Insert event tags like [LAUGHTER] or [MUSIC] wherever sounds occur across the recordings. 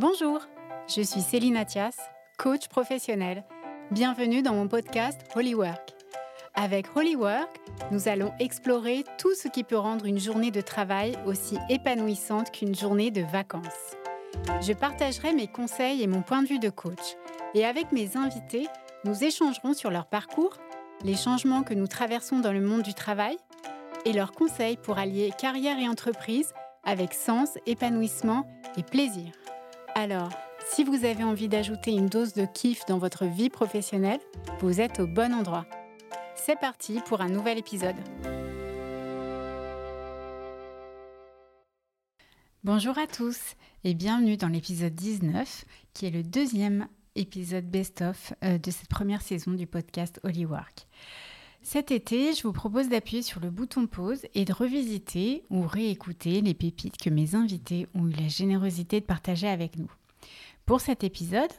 Bonjour, je suis Céline Athias, coach professionnel. Bienvenue dans mon podcast Holy Work. Avec Holy Work, nous allons explorer tout ce qui peut rendre une journée de travail aussi épanouissante qu'une journée de vacances. Je partagerai mes conseils et mon point de vue de coach. Et avec mes invités, nous échangerons sur leur parcours, les changements que nous traversons dans le monde du travail et leurs conseils pour allier carrière et entreprise avec sens, épanouissement et plaisir. Alors, si vous avez envie d'ajouter une dose de kiff dans votre vie professionnelle, vous êtes au bon endroit. C'est parti pour un nouvel épisode. Bonjour à tous et bienvenue dans l'épisode 19 qui est le deuxième épisode best-of euh, de cette première saison du podcast Holy Work. Cet été, je vous propose d'appuyer sur le bouton pause et de revisiter ou réécouter les pépites que mes invités ont eu la générosité de partager avec nous. Pour cet épisode,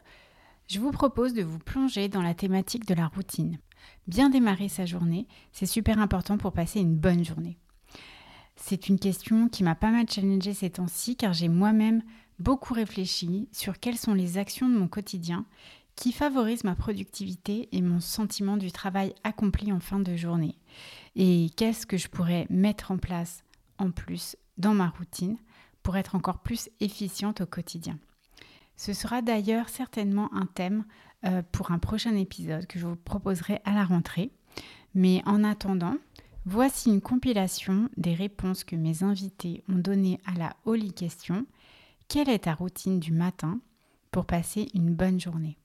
je vous propose de vous plonger dans la thématique de la routine. Bien démarrer sa journée, c'est super important pour passer une bonne journée. C'est une question qui m'a pas mal challengée ces temps-ci car j'ai moi-même beaucoup réfléchi sur quelles sont les actions de mon quotidien qui favorisent ma productivité et mon sentiment du travail accompli en fin de journée. Et qu'est-ce que je pourrais mettre en place en plus dans ma routine pour être encore plus efficiente au quotidien? Ce sera d'ailleurs certainement un thème euh, pour un prochain épisode que je vous proposerai à la rentrée. Mais en attendant, voici une compilation des réponses que mes invités ont données à la Holy Question. Quelle est ta routine du matin pour passer une bonne journée?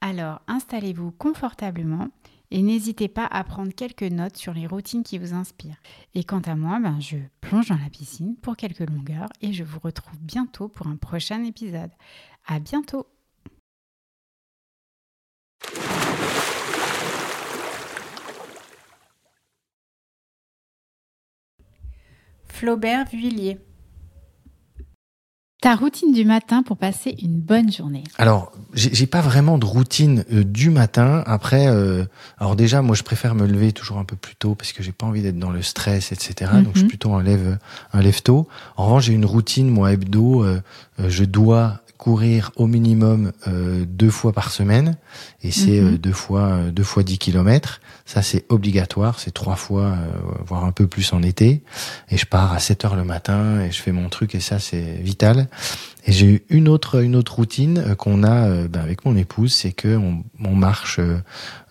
Alors installez-vous confortablement et n'hésitez pas à prendre quelques notes sur les routines qui vous inspirent. Et quant à moi, ben, je plonge dans la piscine pour quelques longueurs et je vous retrouve bientôt pour un prochain épisode. À bientôt! Flaubert Vuillier ta routine du matin pour passer une bonne journée. Alors, j'ai pas vraiment de routine euh, du matin. Après, euh, alors déjà, moi, je préfère me lever toujours un peu plus tôt parce que j'ai pas envie d'être dans le stress, etc. Donc, je suis mhm. plutôt un lève, un lève tôt. En revanche, j'ai une routine, moi, hebdo. Euh, je dois courir au minimum euh, deux fois par semaine et c'est mhm. euh, deux fois euh, deux fois 10 kilomètres. Ça c'est obligatoire, c'est trois fois voire un peu plus en été et je pars à 7 heures le matin et je fais mon truc et ça c'est vital. Et j'ai eu une autre une autre routine qu'on a ben, avec mon épouse, c'est que on, on marche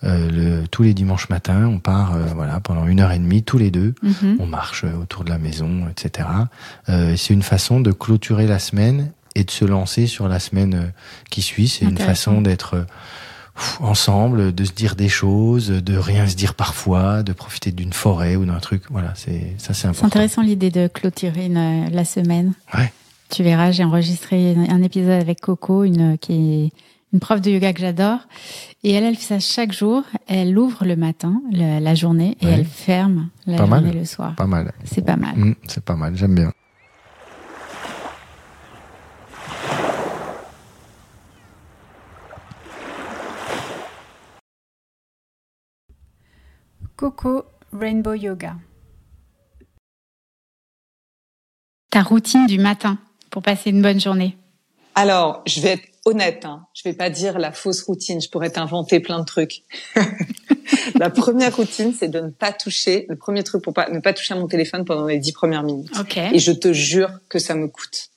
le, tous les dimanches matins, on part voilà pendant une heure et demie tous les deux, mhm. on marche autour de la maison, etc. c'est une façon de clôturer la semaine et de se lancer sur la semaine euh, qui suit. C'est une façon d'être euh, ensemble, de se dire des choses, de rien se dire parfois, de profiter d'une forêt ou d'un truc. Voilà, c'est ça, c'est important. C'est intéressant l'idée de clôturer la semaine. Ouais. Tu verras, j'ai enregistré un épisode avec Coco, une qui est une prof de yoga que j'adore, et elle, elle fait ça chaque jour. Elle ouvre le matin, la journée, et elle ferme la journée le soir. Pas mal. C'est pas mal. Mmh, c'est pas mal. J'aime bien. Coco Rainbow Yoga. Ta routine du matin pour passer une bonne journée. Alors, je vais être honnête, hein. je vais pas dire la fausse routine, je pourrais t'inventer plein de trucs. [LAUGHS] la première routine, c'est de ne pas toucher, le premier truc pour pas, ne pas toucher à mon téléphone pendant les dix premières minutes. Et je te jure que ça me coûte.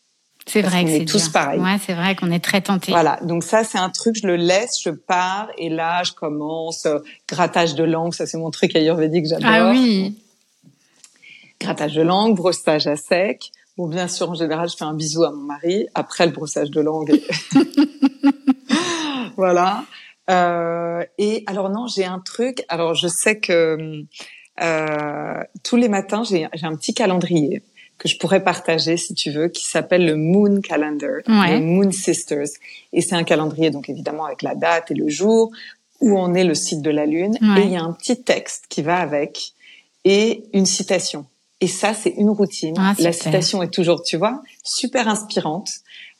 C'est vrai que c'est tous pareil. Ouais, c'est vrai qu'on est très tentés. Voilà, donc ça c'est un truc, je le laisse, je pars et là je commence euh, grattage de langue, ça c'est mon truc ayurvédique, j'adore. Ah oui. Grattage de langue, brossage à sec. Bon, bien sûr, en général, je fais un bisou à mon mari après le brossage de langue. [LAUGHS] voilà. Euh, et alors non, j'ai un truc. Alors je sais que euh, tous les matins, j'ai un petit calendrier que je pourrais partager si tu veux, qui s'appelle le Moon Calendar, le Moon Sisters. Et c'est un calendrier, donc évidemment avec la date et le jour, où on est le site de la Lune. Et il y a un petit texte qui va avec et une citation. Et ça, c'est une routine. Ah, la citation est toujours, tu vois, super inspirante.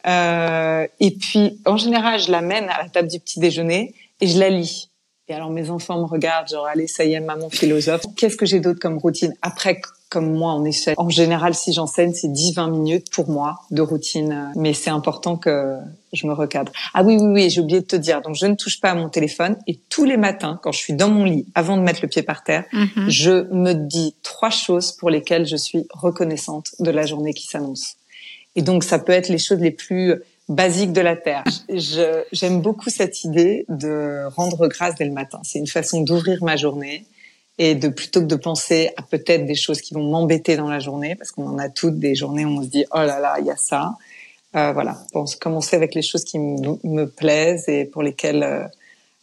Euh, et puis, en général, je l'amène à la table du petit déjeuner et je la lis. Et alors, mes enfants me regardent, genre, allez, ça y est, maman philosophe. Qu'est-ce que j'ai d'autre comme routine? Après, comme moi en échelle. En général, si j'enseigne, c'est 10-20 minutes pour moi de routine. Mais c'est important que je me recadre. Ah oui, oui, oui, j'ai oublié de te dire. Donc, je ne touche pas à mon téléphone. Et tous les matins, quand je suis dans mon lit, avant de mettre le pied par terre, mhm. je me dis trois choses pour lesquelles je suis reconnaissante de la journée qui s'annonce. Et donc, ça peut être les choses les plus basiques de la Terre. J'aime beaucoup cette idée de rendre grâce dès le matin. C'est une façon d'ouvrir ma journée et de plutôt que de penser à peut-être des choses qui vont m'embêter dans la journée, parce qu'on en a toutes des journées où on se dit oh là là, il y a ça. Euh, voilà, bon, commencer avec les choses qui me plaisent et pour lesquelles euh,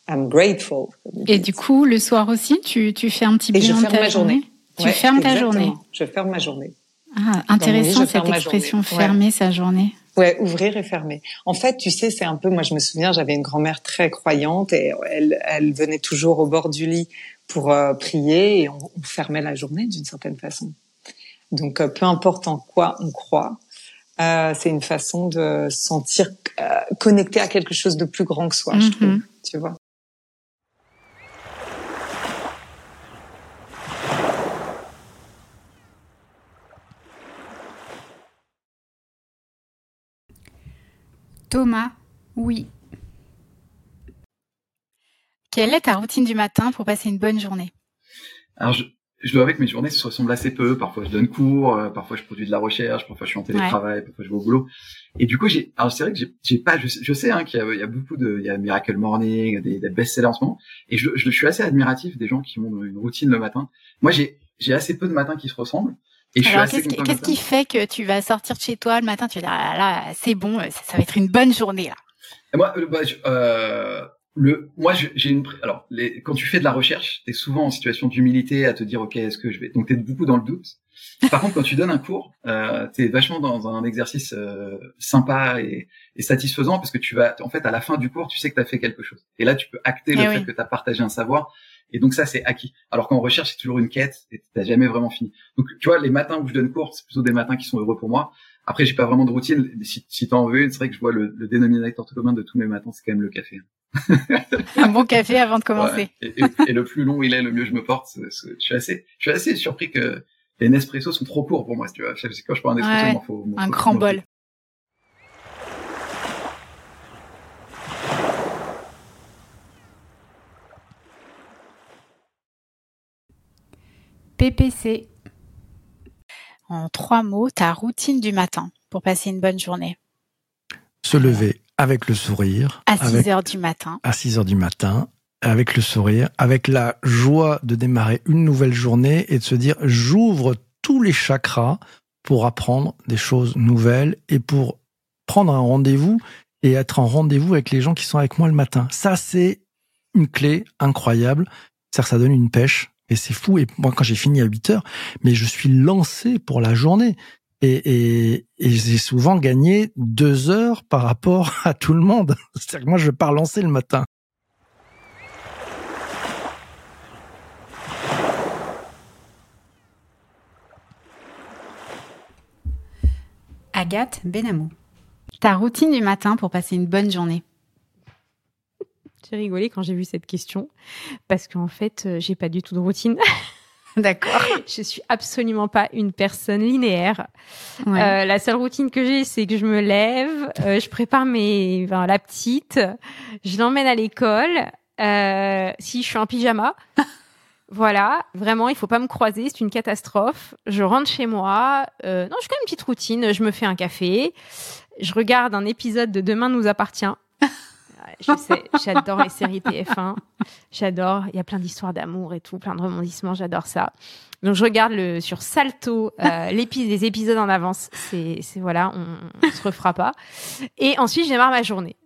I'm grateful. Et du coup, le soir aussi, tu, tu fais un petit bilan de ta journée. Tu fermes ta journée? Je ferme ma journée. Ah, intéressant cette expression, fermer sa journée. Ouais, ouvrir et fermer. En fait, tu sais, c'est un peu, moi je me souviens, j'avais une grand-mère très croyante et elle, elle venait toujours au bord du lit pour euh, prier et on, fermait la journée d'une certaine façon. Donc, euh, peu importe en quoi on croit, euh, c'est une façon de se sentir connecté à quelque chose de plus grand que soi, je trouve. Mhm. Tu vois. Thomas, oui, quelle est ta routine du matin pour passer une bonne journée? Alors, je, je dois avouer que mes journées se ressemblent assez peu. Parfois, je donne cours, euh, parfois, je produis de la recherche, parfois, je suis en télétravail, parfois, je vais au boulot. Et du coup, j'ai, alors c'est vrai que j'ai, pas, je, je sais hein, qu'il y a, il y a beaucoup de, il y a Miracle Morning, des, des best-sellers en ce moment, et je, je, suis assez admiratif des gens qui ont une routine le matin. Moi, j'ai, j'ai assez peu de matins qui se ressemblent. Et je Alors, qu'est-ce, qui fait que tu vas sortir de chez toi le matin, tu vas dire, ah là, c'est bon, ça, va être une bonne journée là? Et moi, euh, bah, euh, le, moi, j'ai une, alors, les, quand tu fais de la recherche, t'es souvent en situation d'humilité à te dire, ok, est-ce que je vais, donc t'es beaucoup dans le doute. Par contre, quand tu donnes un cours, euh, t'es vachement dans un exercice euh, sympa et, et, satisfaisant parce que tu vas, en fait, à la fin du cours, tu sais que t'as fait quelque chose. Et là, tu peux acter le eh fait que t'as partagé un savoir. Et donc ça, c'est acquis. Alors qu'en recherche, c'est toujours une quête et t'as jamais vraiment fini. Donc, tu vois, les matins où je donne cours, c'est plutôt des matins qui sont heureux pour moi. Après, j'ai pas vraiment de routine. Si, si t'en veux une, c'est vrai que je vois le, le dénominateur commun de tous mes matins, c'est quand même le café. [LAUGHS] un bon café avant de commencer. Et, le plus long il est, le mieux je me porte. je suis assez, je suis assez surpris que les Nespresso sont trop courts pour moi. Tu vois, quand je prends un Nespresso, il faut, un grand bol. PPC. En trois mots, ta routine du matin pour passer une bonne journée. Se lever avec le sourire. À 6 heures du matin. À 6 heures du matin, avec le sourire, avec la joie de démarrer une nouvelle journée et de se dire j'ouvre tous les chakras pour apprendre des choses nouvelles et pour prendre un rendez-vous et être en rendez-vous avec les gens qui sont avec moi le matin. Ça, c'est une clé incroyable. Ça, ça donne une pêche et c'est fou. Et moi, quand j'ai fini à 8 heures, mais je suis lancé pour la journée et, et, j'ai souvent gagné deux heures par rapport [LAUGHS] à tout le monde. C'est-à-dire que moi, je vais pas relancer le matin. Agathe Benamou. Ta routine du matin pour passer une bonne journée J'ai rigolé quand j'ai vu cette question parce qu'en fait, euh, j'ai pas du tout de routine. [LAUGHS] [LAUGHS] D'accord. je suis absolument pas une personne linéaire. Euh, la seule routine que j'ai, c'est que je me lève, euh, je prépare mes, enfin, la petite, je l'emmène à l'école. Euh, si je suis en pyjama, [LAUGHS] voilà, vraiment, il faut pas me croiser, c'est une catastrophe. Je rentre chez moi. Euh, non, quand même une petite routine. Je me fais un café. Je regarde un épisode de Demain nous appartient. [LAUGHS] je sais, j'adore les séries TF1. J'adore. Il y a plein d'histoires d'amour et tout, plein de rebondissements. J'adore ça. Donc je regarde le sur Salto euh, [LAUGHS] les épisodes en avance. C'est, c'est voilà, on, on se refera pas. Et ensuite, je démarre ma journée.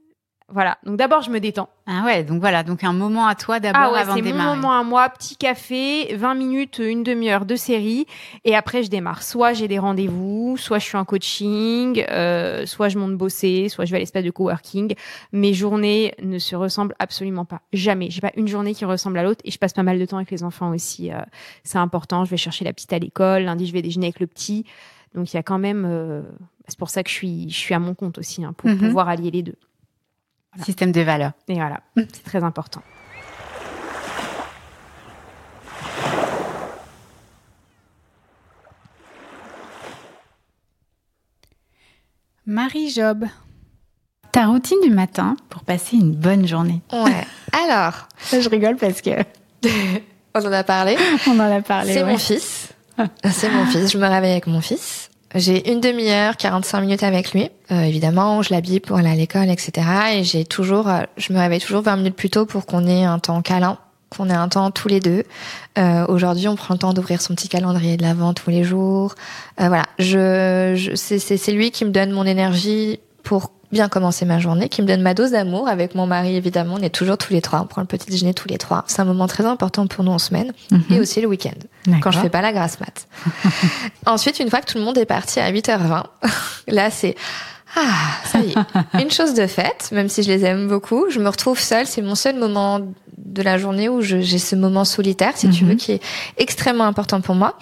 Voilà. Donc d'abord, je me détends. Ah ouais, donc voilà, donc un moment à toi d'abord ah ouais, avant de démarrer. C'est mon moment à moi, petit café, 20 minutes, une demi-heure de série, et après je démarre. Soit j'ai des rendez-vous, soit je suis en coaching, euh, soit je monte bosser, soit je vais à l'espace de coworking. Mes journées ne se ressemblent absolument pas, jamais. J'ai pas une journée qui ressemble à l'autre, et je passe pas mal de temps avec les enfants aussi. Euh, c'est important. Je vais chercher la petite à l'école. Lundi, je vais déjeuner avec le petit. Donc il y a quand même. Euh, c'est pour ça que je suis, je suis à mon compte aussi, hein, pour mhm. pouvoir allier les deux. Voilà. Système de valeurs. Et voilà, mm. c'est très important. Marie Job. Ta routine du matin pour passer une bonne journée? Ouais. [LAUGHS] Alors, je rigole parce que [LAUGHS] on en a parlé. On en a parlé. C'est mon fils. C'est mon fils. Je me réveille avec mon fils. J'ai une demi-heure, 45 minutes avec lui. Euh, évidemment, je l'habille pour aller à l'école, etc. Et j'ai toujours, euh, je me réveille toujours 20 minutes plus tôt pour qu'on ait un temps câlin, qu'on ait un temps tous les deux. Euh, Aujourd'hui, on prend le temps d'ouvrir son petit calendrier de l'avant tous les jours. Euh, voilà, je, je c'est lui qui me donne mon énergie pour bien commencer ma journée, qui me donne ma dose d'amour avec mon mari évidemment. On est toujours tous les trois, on prend le petit déjeuner tous les trois. C'est un moment très important pour nous en semaine mhm. et aussi le week-end quand je fais pas la grasse mat. [LAUGHS] Ensuite, une fois que tout le monde est parti à 8h20, [LAUGHS] là c'est ah, ça y est, [LAUGHS] une chose de faite, même si je les aime beaucoup, je me retrouve seule, c'est mon seul moment de la journée où j'ai ce moment solitaire, si tu veux, mhm. qui est extrêmement important pour moi.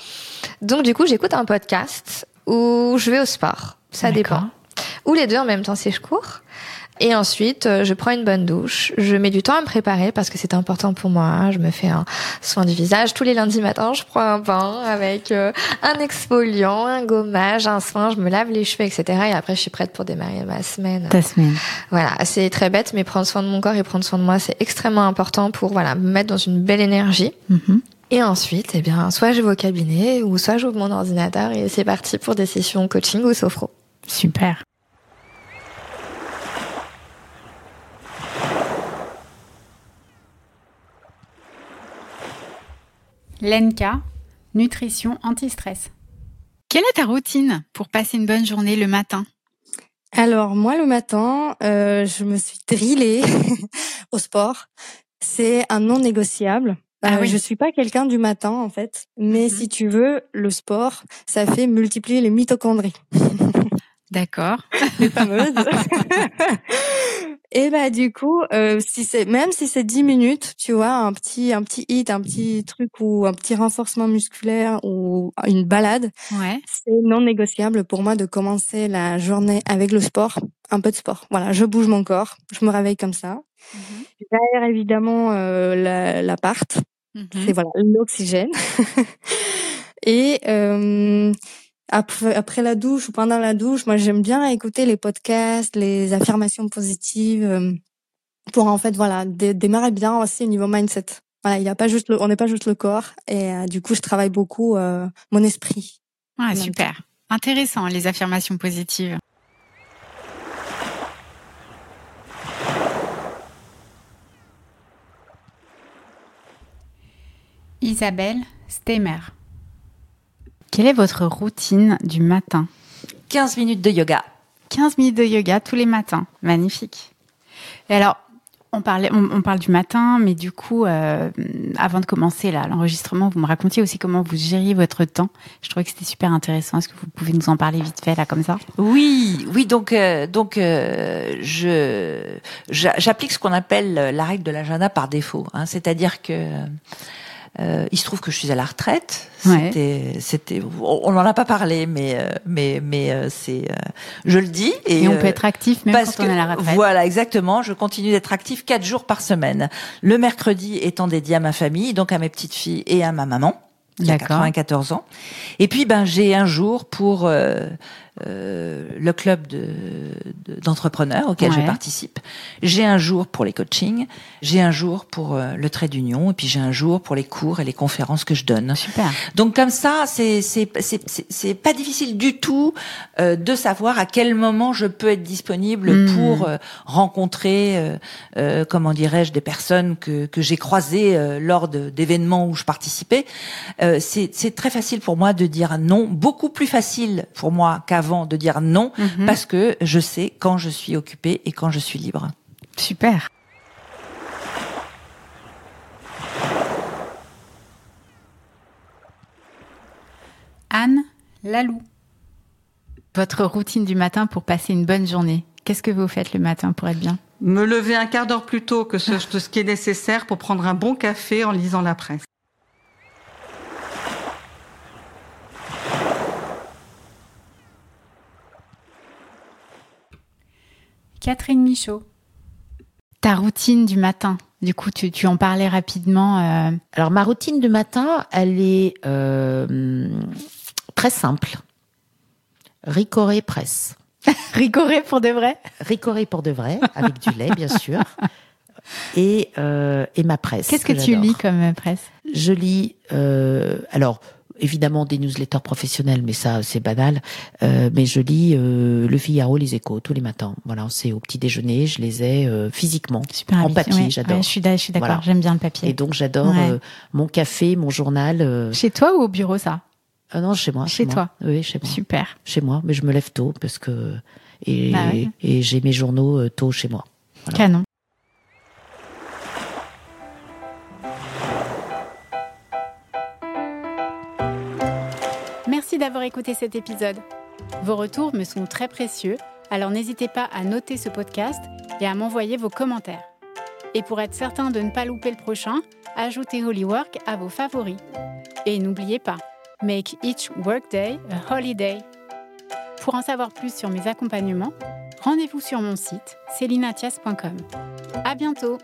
Donc du coup, j'écoute un podcast où je vais au sport. Ça dépend ou les deux en même temps si je cours. Et ensuite, euh, je prends une bonne douche. Je mets du temps à me préparer parce que c'est important pour moi. Je me fais un soin du visage. Tous les lundis matins, je prends un bain avec euh, un exfoliant, un gommage, un soin. Je me lave les cheveux, etc. Et après, je suis prête pour démarrer ma semaine. Ta semaine. Voilà, c'est très bête, mais prendre soin de mon corps et prendre soin de moi, c'est extrêmement important pour voilà me mettre dans une belle énergie. Mm-hmm. Et ensuite, eh bien, soit je vais au cabinet ou soit j'ouvre mon ordinateur et c'est parti pour des sessions coaching ou sophro. Super. Lenka, nutrition anti-stress. Quelle est ta routine pour passer une bonne journée le matin? Alors moi le matin, euh, je me suis drillée [LAUGHS] au sport. C'est un non négociable. Ah euh, oui. Je suis pas quelqu'un du matin en fait, mais mhm. si tu veux, le sport, ça fait multiplier les mitochondries. [LAUGHS] D'accord. Les fameuses. [LAUGHS] Et bah du coup, euh, si c'est même si c'est 10 minutes, tu vois, un petit un petit hit, un petit truc ou un petit renforcement musculaire ou une balade, ouais. c'est non négociable pour moi de commencer la journée avec le sport, un peu de sport. Voilà, je bouge mon corps, je me réveille comme ça. Mm J'aère évidemment euh, l'appart, mm c'est voilà l'oxygène. [LAUGHS] Et euh, après, la douche ou pendant la douche, moi j'aime bien écouter les podcasts, les affirmations positives euh, pour en fait voilà démarrer bien aussi au niveau mindset. Voilà, il y a pas juste le, on n'est pas juste le corps et euh, du coup je travaille beaucoup euh, mon esprit. Ouais, super. Intéressant les affirmations positives. Isabelle Stemer. Quelle est votre routine du matin 15 minutes de yoga. 15 minutes de yoga tous les matins. Magnifique. Et alors, on, parlait, on, parle du matin, mais du coup, euh, avant de commencer là l'enregistrement, vous me racontiez aussi comment vous gériez votre temps. Je trouvais que c'était super intéressant. Est-ce que vous pouvez nous en parler vite fait là comme ça? Oui, oui. Donc, euh, donc, euh, je j'applique ce qu'on appelle la règle de l'agenda par défaut. Hein, C'est-à-dire que euh, il se trouve que je suis à la retraite. C'était, c'était, on n'en a pas parlé, mais euh, mais mais euh, c'est, je le dis. Et, on peut être actif même quand on est à la retraite. Voilà, exactement. Je continue d'être actif quatre jours par semaine. Le mercredi étant dédié à ma famille, donc à mes petites filles et à ma maman qui a 94 ans. Et puis ben j'ai un jour pour euh, le club d'entrepreneurs de, auquel je participe. J'ai un jour pour les coachings, j'ai un jour pour euh, le trait d'union, et puis j'ai un jour pour les cours et les conférences que je donne. Super. Donc comme ça, c'est c'est pas difficile du tout euh, de savoir à quel moment je peux être disponible hmm. pour rencontrer, comment dirais-je, des personnes que que j'ai croisées lors d'événements où je participais. c'est très facile pour moi de dire non, beaucoup plus facile pour moi qu'avant de dire non mhm. parce que je sais quand je suis occupée et quand je suis libre. Super. Anne Lalou. Votre routine du matin pour passer une bonne journée. Qu'est-ce que vous faites le matin pour être bien? Me lever un quart d'heure plus tôt que ce, ce qui est nécessaire pour prendre un bon café en lisant la presse. Catherine Michaud. Ta routine du matin, du coup, tu, en parlais rapidement. Euh. Alors, ma routine du matin, elle est euh, très simple. Ricoré presse. [LAUGHS] Ricoré pour de vrai? Ricoré pour de vrai, avec du lait, bien sûr. [LAUGHS] Et, euh, et ma presse. Qu'est-ce que, tu lis comme presse? Je lis, euh, alors, évidemment des newsletters professionnels, mais ça c'est banal. Euh, mais je lis euh, Le Figaro, les Échos tous les matins. Voilà, c'est au petit déjeuner, je les ai euh, physiquement, Super en papier. j'adore. je suis, d'accord, j'aime bien le papier. Et donc j'adore euh, mon café, mon journal. Euh. Chez toi ou au bureau ça? Ah Non, chez moi. Chez, toi. Oui, chez moi. Super. Chez moi, mais je me lève tôt parce que et, bah et j'ai mes journaux tôt chez moi. Canon. D'avoir écouté cet épisode. Vos retours me sont très précieux, alors n'hésitez pas à noter ce podcast et à m'envoyer vos commentaires. Et pour être certain de ne pas louper le prochain, ajoutez Holywork à vos favoris. Et n'oubliez pas, make each workday a holiday. Pour en savoir plus sur mes accompagnements, rendez-vous sur mon site celinatias.com. À bientôt!